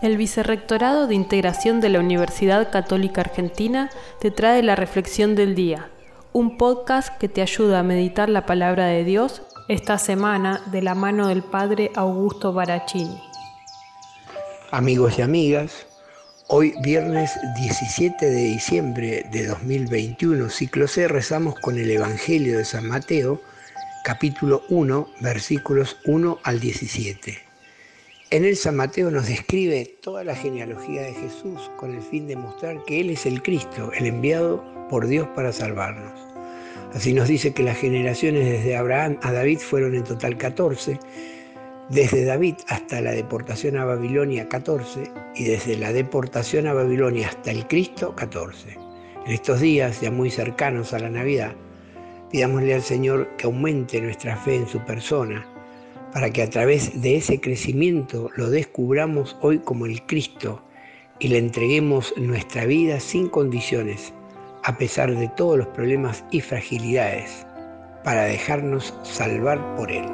El Vicerrectorado de Integración de la Universidad Católica Argentina te trae la Reflexión del Día, un podcast que te ayuda a meditar la palabra de Dios esta semana de la mano del Padre Augusto Baracini. Amigos y amigas, hoy viernes 17 de diciembre de 2021, ciclo C, rezamos con el Evangelio de San Mateo, capítulo 1, versículos 1 al 17. En él San Mateo nos describe toda la genealogía de Jesús con el fin de mostrar que Él es el Cristo, el enviado por Dios para salvarnos. Así nos dice que las generaciones desde Abraham a David fueron en total 14, desde David hasta la deportación a Babilonia 14 y desde la deportación a Babilonia hasta el Cristo 14. En estos días ya muy cercanos a la Navidad, pidámosle al Señor que aumente nuestra fe en su persona, para que a través de ese crecimiento lo descubramos hoy como el Cristo y le entreguemos nuestra vida sin condiciones, a pesar de todos los problemas y fragilidades, para dejarnos salvar por Él.